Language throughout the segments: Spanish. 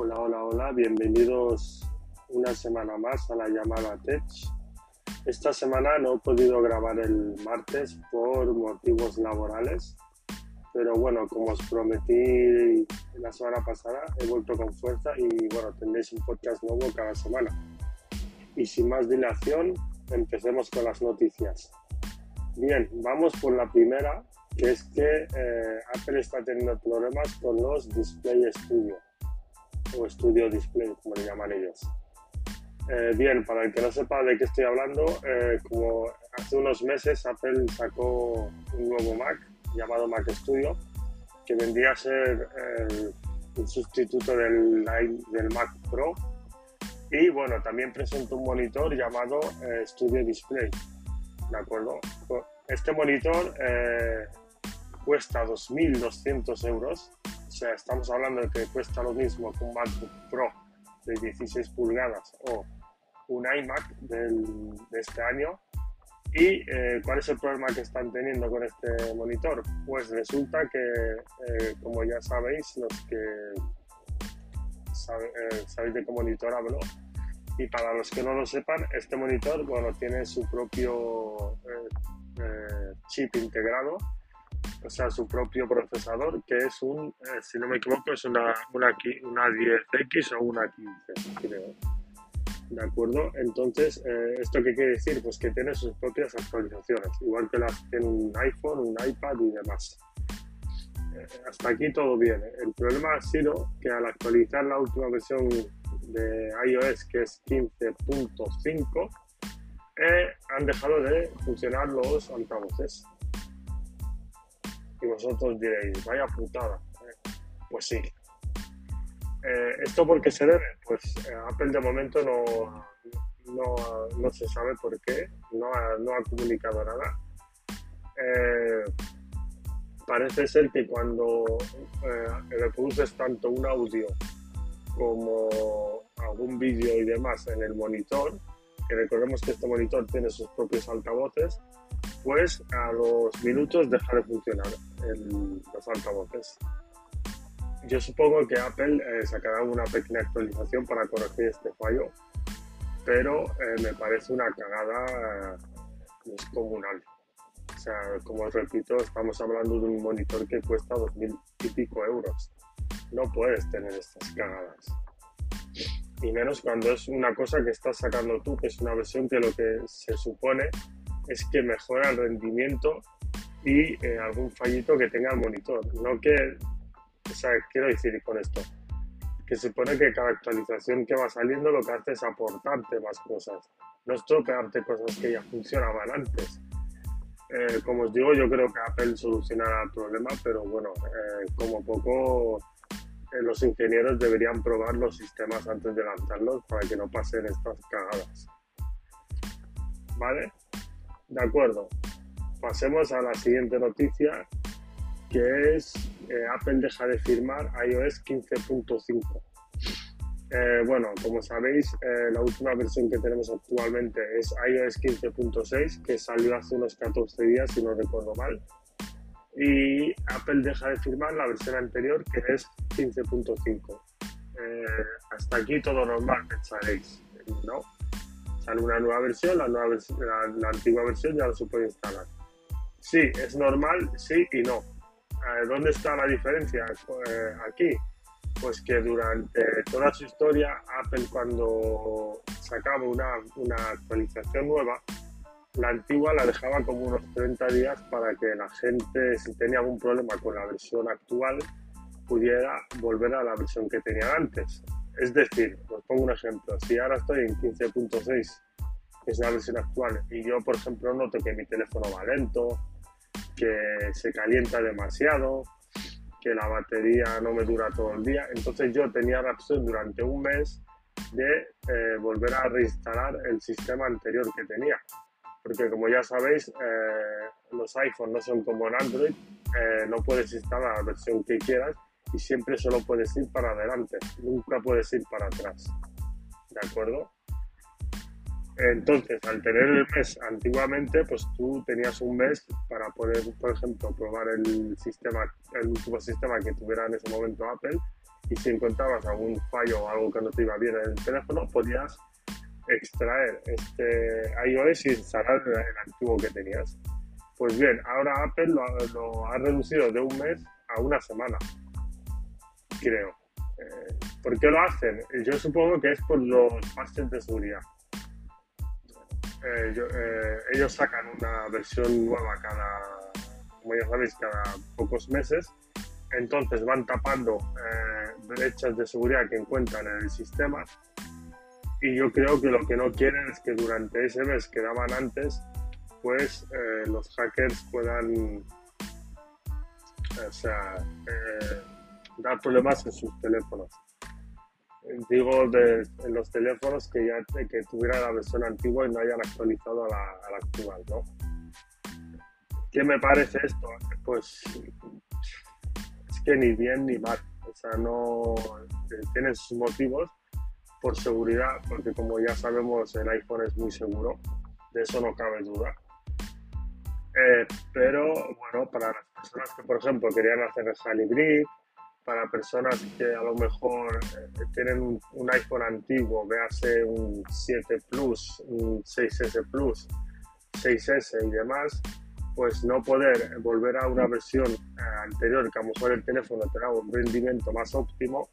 Hola, hola, hola, bienvenidos una semana más a la llamada Tech. Esta semana no he podido grabar el martes por motivos laborales, pero bueno, como os prometí la semana pasada, he vuelto con fuerza y bueno, tendréis un podcast nuevo cada semana. Y sin más dilación, empecemos con las noticias. Bien, vamos por la primera, que es que eh, Apple está teniendo problemas con los Display Studio o Studio Display, como le llaman ellos. Eh, bien, para el que no sepa de qué estoy hablando, eh, como hace unos meses Apple sacó un nuevo Mac llamado Mac Studio, que vendría a ser el, sustituto del, del Mac Pro. Y bueno, también presentó un monitor llamado eh, Studio Display. ¿De acuerdo? Este monitor cuesta 2.200 euros o sea, estamos hablando de que cuesta lo mismo que un MacBook Pro de 16 pulgadas o un iMac de este año. ¿Y eh, cuál es el problema que están teniendo con este monitor? Pues resulta que, eh, como ya sabéis, los que eh, sabéis de qué monitor hablo, y para los que no lo sepan, este monitor bueno, tiene su propio chip integrado o sea, su propio procesador, que es un, eh, si no me equivoco, es una, una, una 10X o una 15, creo. ¿De acuerdo? Entonces, eh, ¿esto qué quiere decir? Pues que tiene sus propias actualizaciones, igual que las tiene un iPhone, un iPad y demás. Eh, hasta aquí todo bien. El problema ha sido que al actualizar la última versión de iOS, que es 15.5, han dejado de funcionar los altavoces y vosotros diréis, vaya putada. Pues sí. Eh, ¿Esto por qué se debe? Pues eh, Apple de momento no, no, se sabe por qué, no ha, no ha comunicado nada. Eh, parece ser que cuando reproduces tanto un audio como algún vídeo y demás en el monitor, que recordemos que este monitor tiene sus propios altavoces, pues a los minutos deja de funcionar el, los altavoces. Yo supongo que Apple eh, sacará una pequeña actualización para corregir este fallo, pero eh, me parece una cagada eh, descomunal. O sea, como os repito, estamos hablando de un monitor que cuesta dos mil y pico euros. No puedes tener estas cagadas. Y menos cuando es una cosa que estás sacando tú, que es una versión que lo que se supone es que mejora el rendimiento y eh, algún fallito que tenga el monitor. No que, o quiero decir con esto, que se supone que cada actualización que va saliendo lo que hace es aportarte más cosas, no es tropearte cosas que ya funcionaban antes. Eh, como os digo, yo creo que Apple solucionará el problema, pero bueno, eh, como poco los ingenieros deberían probar los sistemas antes de lanzarlos para que no pasen estas cagadas. ¿Vale? De acuerdo. Pasemos a la siguiente noticia, que es eh, Apple deja de firmar iOS 15.5. Eh, bueno, como sabéis, eh, la última versión que tenemos actualmente es iOS 15.6, que salió hace unos 14 días, si no recuerdo mal. Y Apple deja de firmar la versión anterior, que es 15.5. hasta aquí todo normal, pensaréis, ¿no? Sale una nueva versión, la, nueva versión, la, antigua versión ya no se puede instalar. Sí, es normal, sí y no. Eh, ¿Dónde está la diferencia eh, aquí? Pues que durante toda su historia, Apple cuando sacaba una, una actualización nueva, la antigua la dejaba como unos 30 días para que la gente, si tenía algún problema con la versión actual, pudiera volver a la versión que tenía antes. Es decir, os pongo un ejemplo, si ahora estoy en 15.6, que es la versión actual, y yo, por ejemplo, noto que mi teléfono va lento, que se calienta demasiado, que la batería no me dura todo el día, entonces yo tenía la opción durante un mes de eh, volver a reinstalar el sistema anterior que tenía. Porque como ya sabéis, eh, los iPhones no son como en Android, eh, no puedes instalar la versión que quieras y siempre solo puedes ir para adelante, nunca puedes ir para atrás. ¿De acuerdo? Entonces, al tener el mes antiguamente, pues tú tenías un mes para poder, por ejemplo, probar el sistema, el último sistema que tuviera en ese momento Apple y si encontrabas algún fallo o algo que no te iba bien en el teléfono, podías extraer este iOS y instalar el antiguo que tenías. Pues bien, ahora Apple lo, ha reducido de un mes a una semana, creo. Eh, ¿Por qué lo hacen? Yo supongo que es por los parches de seguridad. Eh, eh, ellos sacan una versión nueva cada, como ya sabéis, cada pocos meses. Entonces van tapando brechas de seguridad que encuentran en el sistema. Y yo creo que lo que no quieren es que durante ese mes que daban antes pues los hackers puedan o sea, eh, dar problemas en sus teléfonos. Digo, de, en los teléfonos que ya que tuviera la versión antigua y no hayan actualizado a la, actual, ¿no? ¿Qué me parece esto? Pues es que ni bien ni mal. O sea, no tienen sus motivos por seguridad, porque como ya sabemos el iPhone es muy seguro, de eso no cabe duda. Eh, pero bueno, para las personas que, por ejemplo, querían hacer el Hybrid, para personas que a lo mejor eh, tienen un, iPhone antiguo, véase un 7 Plus, un 6S Plus, 6S y demás, pues no poder volver a una versión eh, anterior que a lo mejor el teléfono tenga un rendimiento más óptimo,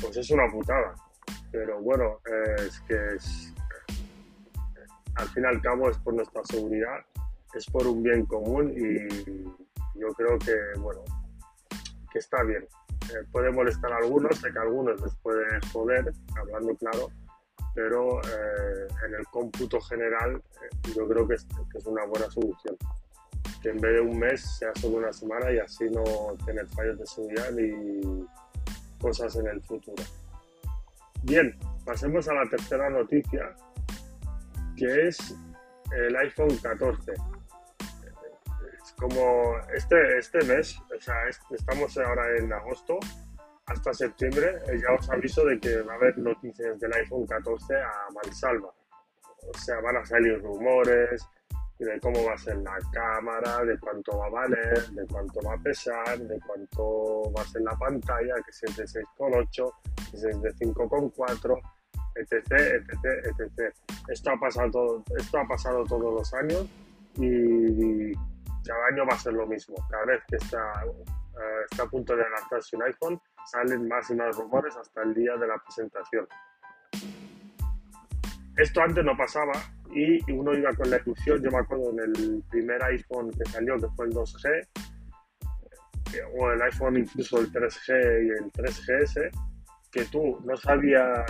pues es una putada. Pero bueno, es que al fin y al cabo es por nuestra seguridad es por un bien común y yo creo que, bueno, que está bien. Eh, puede molestar a algunos, sé que a algunos les puede joder, hablando claro, pero eh, en el cómputo general eh, yo creo que es, que es, una buena solución. Que en vez de un mes sea solo una semana y así no tener fallos de seguridad ni cosas en el futuro. Bien, pasemos a la tercera noticia, que es el iPhone 14 como este, este mes, o sea, estamos ahora en agosto, hasta septiembre, eh, ya os aviso de que va a haber noticias del iPhone 14 a mansalva. O sea, van a salir rumores de cómo va a ser la cámara, de cuánto va a valer, de cuánto va a pesar, de cuánto va a ser la pantalla, que si es de 6,8, que si es de 5,4, etc, etc, etc. Esto ha pasado, esto ha pasado todos los años y cada año va a ser lo mismo. Cada vez que está, eh, está a punto de adaptarse un iPhone, salen más y más rumores hasta el día de la presentación. Esto antes no pasaba y uno iba con la ilusión, yo me acuerdo en el primer iPhone que salió, que fue el 2G, eh, o el iPhone incluso el 3G y el 3GS, que tú no sabías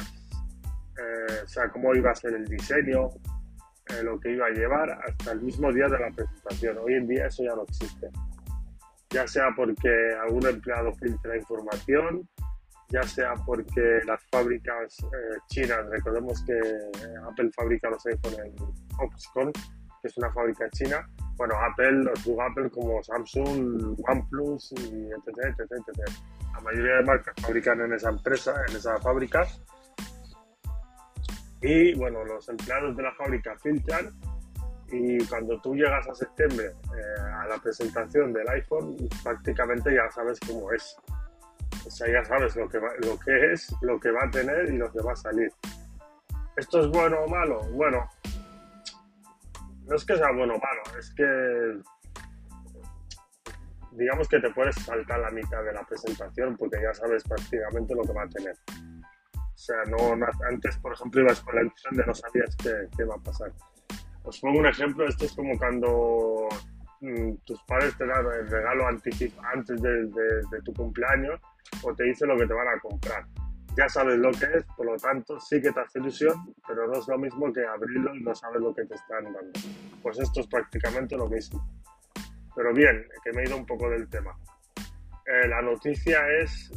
eh, o sea, cómo iba a ser el diseño, eh, lo que iba a llevar hasta el mismo día de la presentación. Hoy en día eso ya no existe. Ya sea porque algún empleado filtra información, ya sea porque las fábricas eh, chinas, recordemos que Apple fabrica los iPhones en Foxconn, que es una fábrica china, bueno, Apple, digo Apple como Samsung, OnePlus y etc, etc, etc. La mayoría de marcas fabrican en esa empresa, en esa fábrica, y bueno, los empleados de la fábrica filtran y cuando tú llegas a septiembre eh, a la presentación del iPhone, prácticamente ya sabes cómo es. O sea, ya sabes lo que, lo que es, lo que va a tener y lo que va a salir. ¿Esto es bueno o malo? Bueno, no es que sea bueno o malo, es que digamos que te puedes saltar la mitad de la presentación porque ya sabes prácticamente lo que va a tener. O sea, no, antes, por ejemplo, ibas con la ilusión de no sabías qué, qué va a pasar. Os pongo un ejemplo, esto es como cuando mm, tus padres te dan el regalo antes de, de, tu cumpleaños o te dicen lo que te van a comprar. Ya sabes lo que es, por lo tanto sí que te hace ilusión, pero no es lo mismo que abrirlo y no sabes lo que te están dando. Pues esto es prácticamente lo mismo. Pero bien, que me he ido un poco del tema. Eh, la noticia es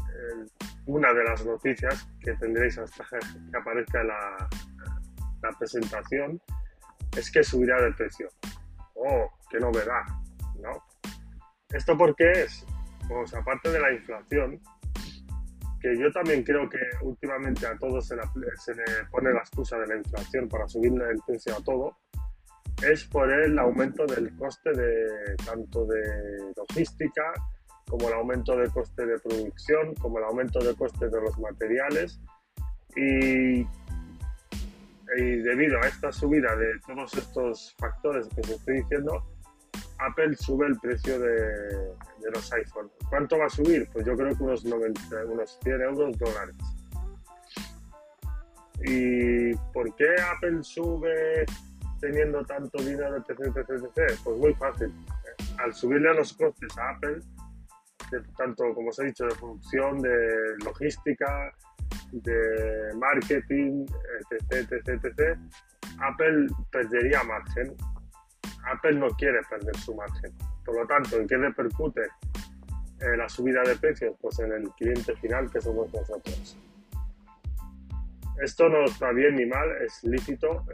una de las noticias que tendréis hasta que aparezca la, la presentación es que subirá de precio. ¡Oh, qué novedad! ¿no? ¿Esto por qué es? Pues aparte de la inflación, que yo también creo que últimamente a todos se, le pone la excusa de la inflación para subirle el precio a todo, es por el aumento del coste tanto de logística como el aumento de coste de producción, como el aumento de coste de los materiales y, debido a esta subida de todos estos factores que os estoy diciendo, Apple sube el precio de, los iPhone. ¿Cuánto va a subir? Pues yo creo que unos, 90, unos 100 euros dólares. ¿Y por qué Apple sube teniendo tanto dinero, etc, etc, Pues muy fácil. Al subirle los costes a Apple, tanto como os he dicho, de producción, de logística, de marketing, etc, etc, etc, Apple perdería margen. Apple no quiere perder su margen. Por lo tanto, ¿en qué repercute eh, la subida de precios? Pues en el cliente final que somos nosotros. Esto no está bien ni mal, es lícito.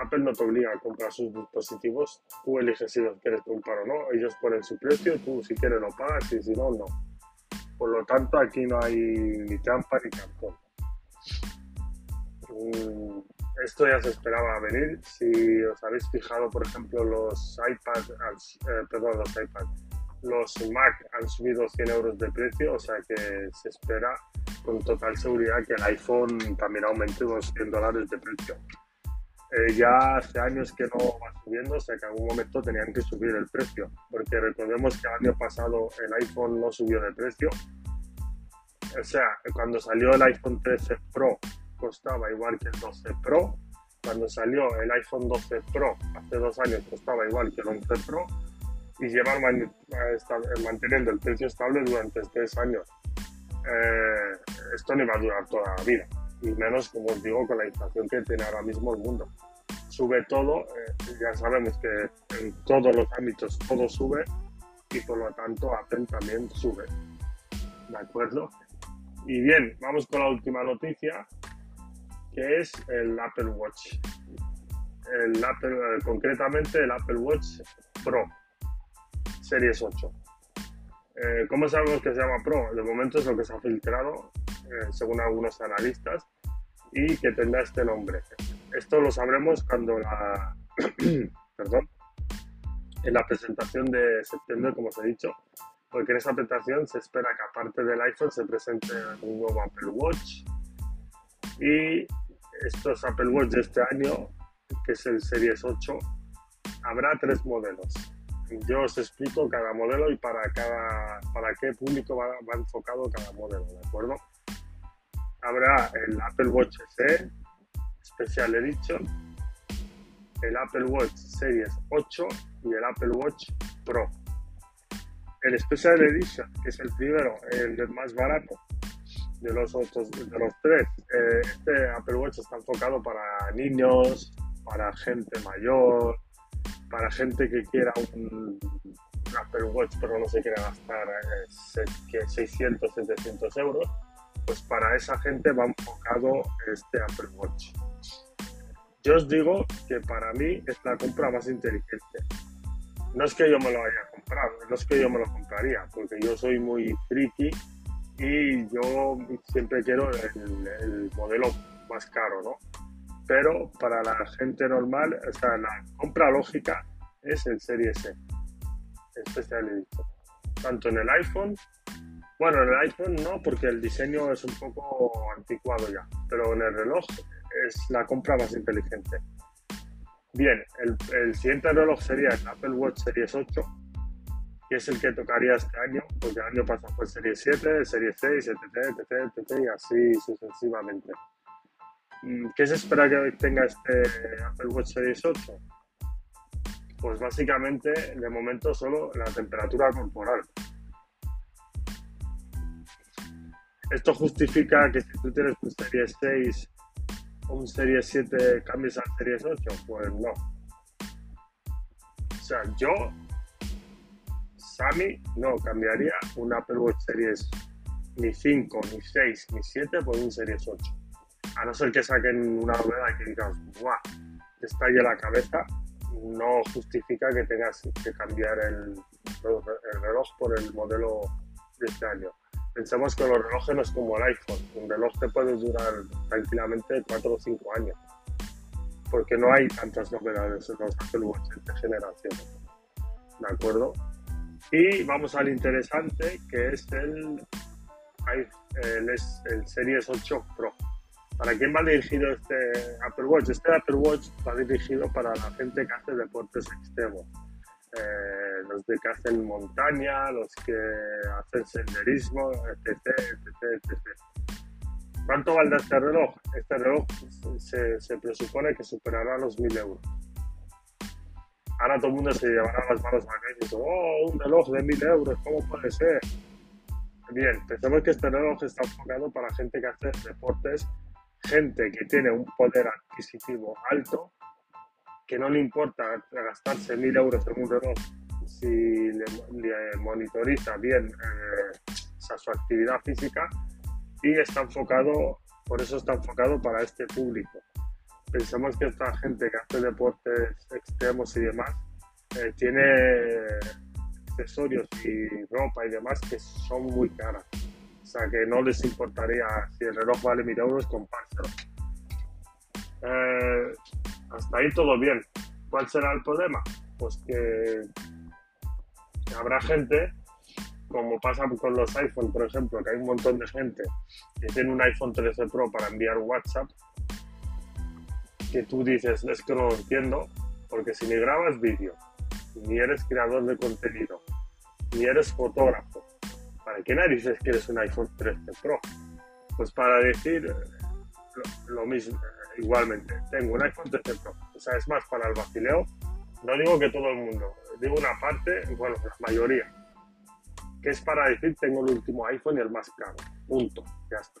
Apple no te obliga a comprar sus dispositivos. Tú eliges si los quieres comprar o no. Ellos ponen su precio, tú si quieres lo pagas y si no, no. Por lo tanto, aquí no hay ni trampa ni cartón. Mm, esto ya se esperaba venir. Si os habéis fijado, por ejemplo, los iPads, eh, perdón, los iPads, los Mac han subido 100 euros de precio, o sea que se espera con total seguridad que el iPhone también aumente unos 100 dólares de precio. Eh, ya hace años que no va subiendo, o sea que en algún momento tenían que subir el precio, porque recordemos que el año pasado el iPhone no subió de precio. O sea, cuando salió el iPhone 13 Pro costaba igual que el 12 Pro, cuando salió el iPhone 12 Pro hace dos años costaba igual que el 11 Pro y llevan manteniendo el precio estable durante tres años. Eh, esto no va a durar toda la vida, y menos, como os digo, con la inflación que tiene ahora mismo el mundo. Sube todo, eh, ya sabemos que en todos los ámbitos todo sube y por lo tanto Apple también sube. ¿De acuerdo? Y bien, vamos con la última noticia, que es el Apple Watch. El Apple, eh, concretamente el Apple Watch Pro Series 8. Eh, ¿Cómo sabemos que se llama Pro? De momento es lo que se ha filtrado, según algunos analistas, y que tendrá este nombre. Esto lo sabremos cuando la. perdón. En la presentación de septiembre, como os he dicho, porque en esa presentación se espera que aparte del iPhone se presente un nuevo Apple Watch y estos Apple Watch de este año, que es el Series 8, habrá tres modelos yo os explico cada modelo y para cada para qué público va, enfocado cada modelo, ¿de acuerdo? Habrá el Apple Watch SE Special Edition, el Apple Watch Series 8 y el Apple Watch Pro. El Special Edition, es el primero, el más barato de los otros, de los tres, eh, este Apple Watch está enfocado para niños, para gente mayor, para gente que quiera un, Apple Watch pero no se quiere gastar 600, eh, 700 euros, pues para esa gente va enfocado este Apple Watch. Yo os digo que para mí es la compra más inteligente. No es que yo me lo haya comprado, no es que yo me lo compraría, porque yo soy muy friki y yo siempre quiero el, el modelo más caro, ¿no? pero para la gente normal, o sea, la compra lógica es el Series S, especial Tanto en el iPhone, bueno, en el iPhone no, porque el diseño es un poco anticuado ya, pero en el reloj es la compra más inteligente. Bien, el, siguiente reloj sería el Apple Watch Series 8, que es el que tocaría este año, porque el año pasado fue Series 7, el Series 6, etc, etc, etc, y así sucesivamente. Mm, ¿Qué se espera que tenga este Apple Watch Series 8? Pues básicamente, de momento, solo la temperatura corporal. ¿Esto justifica que si tú tienes un Series 6 o un Series 7 cambies al Series 8? Pues no. O sea, yo, Sammy, no cambiaría un Apple Watch Series ni 5, ni 6, ni 7 por un Series 8 a no ser que saquen una rueda que digas, ¡guau! Te estalle la cabeza, no justifica que tengas que cambiar el, reloj por el modelo de este año. Pensemos que los relojes no es como el iPhone, un reloj te puede durar tranquilamente 4 o 5 años, porque no hay tantas novedades en los Apple Watch de generación. ¿De acuerdo? Y vamos al interesante, que es el, el, el Series 8 Pro. ¿Para quién va dirigido este Apple Watch? Este Apple Watch va dirigido para la gente que hace deportes extremos. Eh, los de que hacen montaña, los que hacen senderismo, etc, etc, etc. ¿Cuánto vale este reloj? Este reloj se, se presupone que superará los 1000 euros. Ahora todo el mundo se llevará las manos a la cabeza y dice, oh, un reloj de 1000 euros, ¿cómo puede ser? Bien, pensemos que este reloj está enfocado para gente que hace deportes, gente que tiene un poder adquisitivo alto, que no le importa gastarse 1000 euros en un reloj si le, monitoriza bien eh, su actividad física y está enfocado, por eso está enfocado para este público. Pensamos que esta gente que hace deportes extremos y demás eh, tiene accesorios y ropa y demás que son muy caras. O sea que no les importaría si el reloj vale 1000 euros comprárselo. Eh, hasta ahí todo bien. ¿Cuál será el problema? Pues que habrá gente como pasa con los iPhone, por ejemplo, que hay un montón de gente que tiene un iPhone 13 Pro para enviar WhatsApp, que tú dices, es que no lo entiendo, porque si ni grabas vídeo, ni eres creador de contenido, ni eres fotógrafo, ¿para qué narices quieres un iPhone 13 Pro? Pues para decir lo, mismo, igualmente, tengo un iPhone 13 Pro, o sea, es más para el vacileo, no digo que todo el mundo, digo una parte, bueno, la mayoría que es para decir tengo el último iPhone y el más caro. Punto. Ya está.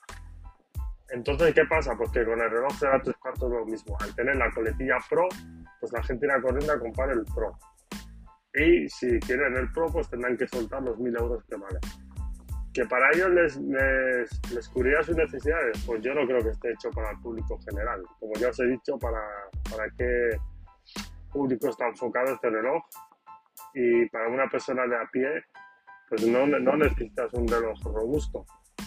Entonces, ¿qué pasa? Pues con el reloj será tres cuartos lo mismo. Al tener la coletilla Pro, pues la gente irá corriendo a comprar el Pro. Y si quieren el Pro, pues tendrán que soltar los mil euros que vale. Que para ellos les, les, sus necesidades, pues yo no creo que esté hecho para el público general. Como ya os he dicho, para, para qué público está enfocado este reloj. Y para una persona de a pie, pues no, no necesitas un reloj robusto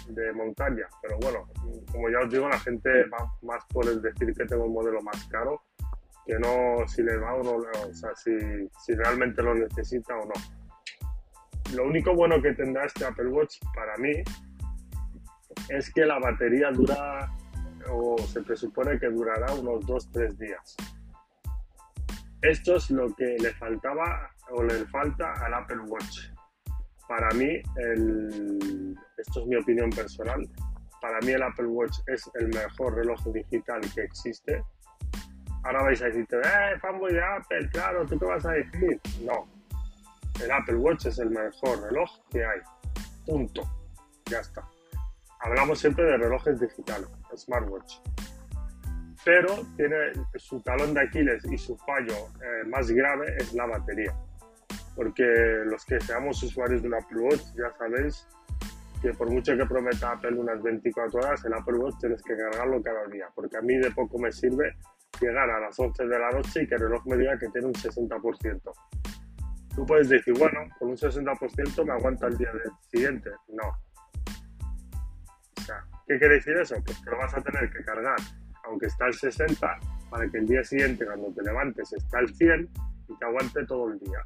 de montaña, pero bueno, como ya os digo, la gente va más por el decir que tengo un modelo más caro que no si le va o no, o sea, si, si realmente lo necesita o no. Lo único bueno que tendrá este Apple Watch para mí es que la batería dura o se presupone que durará unos 2-3 días. Esto es lo que le faltaba o le falta al Apple Watch para mí, esto es mi opinión personal, para mí el Apple Watch es el mejor reloj digital que existe. Ahora vais a decir, eh, fanboy de Apple, claro, ¿tú qué vas a decir? No, el Apple Watch es el mejor reloj que hay. Punto. Ya está. Hablamos siempre de relojes digitales, smartwatch. Pero tiene su talón de Aquiles y su fallo eh, más grave es la batería porque los que seamos usuarios de un Apple Watch ya sabéis que por mucho que prometa Apple unas 24 horas, el Apple Watch tienes que cargarlo cada día, porque a mí de poco me sirve llegar a las 11 de la noche y que el reloj me diga que tiene un 60%. Tú puedes decir, bueno, con un 60% me aguanta el día siguiente. No. ¿qué quiere decir eso? Pues que lo vas a tener que cargar, aunque está al 60, para que el día siguiente, cuando te levantes, está al 100 y te aguante todo el día.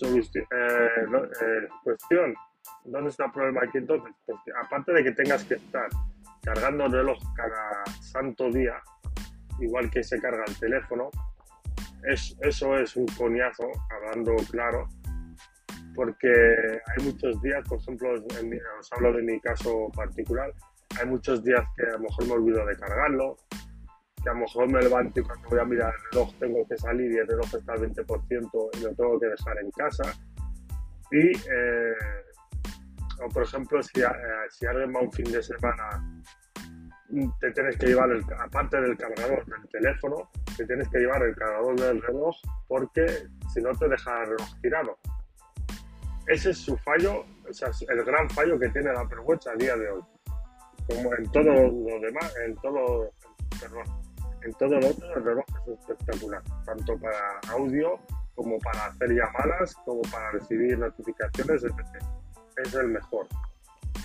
Eh, eh, cuestión, ¿dónde está el problema aquí entonces? Porque aparte de que tengas que estar cargando el reloj cada santo día, igual que se carga el teléfono, es, eso es un coñazo, hablando claro, porque hay muchos días, por ejemplo, os hablo de mi caso particular, hay muchos días que a lo mejor me olvido de cargarlo, que a lo mejor me levanto y cuando voy a mirar el reloj tengo que salir y el reloj está al 20% y lo tengo que dejar en casa. Y, eh, o por ejemplo, si, eh, si alguien un fin de semana, te tienes que llevar, el, aparte del cargador del teléfono, te tienes que llevar el cargador del reloj porque si no te deja el reloj tirado. Ese es su fallo, o sea, el gran fallo que tiene la Watch a día de hoy. Como en todo lo demás, en todo, perdón, en todo lo otro el reloj es espectacular, tanto para audio como para hacer llamadas, como para recibir notificaciones, etc. Es el mejor,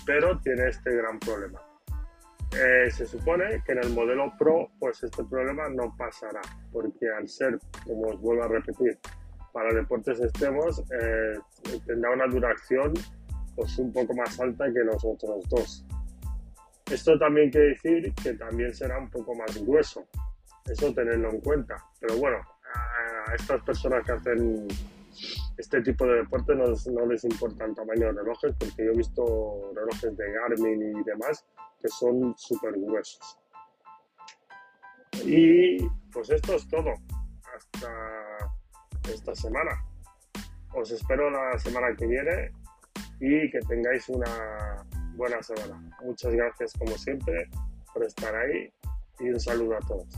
pero tiene este gran problema. Eh, se supone que en el modelo Pro, pues este problema no pasará, porque al ser, como os vuelvo a repetir, para deportes extremos eh, tendrá una duración pues un poco más alta que los otros dos. Esto también quiere decir que también será un poco más grueso. Eso tenerlo en cuenta. Pero bueno, a estas personas que hacen este tipo de deporte no, no les importa el tamaño de relojes porque yo he visto relojes de Garmin y demás que son súper gruesos. Y pues esto es todo. Hasta esta semana. Os espero la semana que viene y que tengáis una buena semana. Muchas gracias como siempre por estar ahí y un saludo a todos.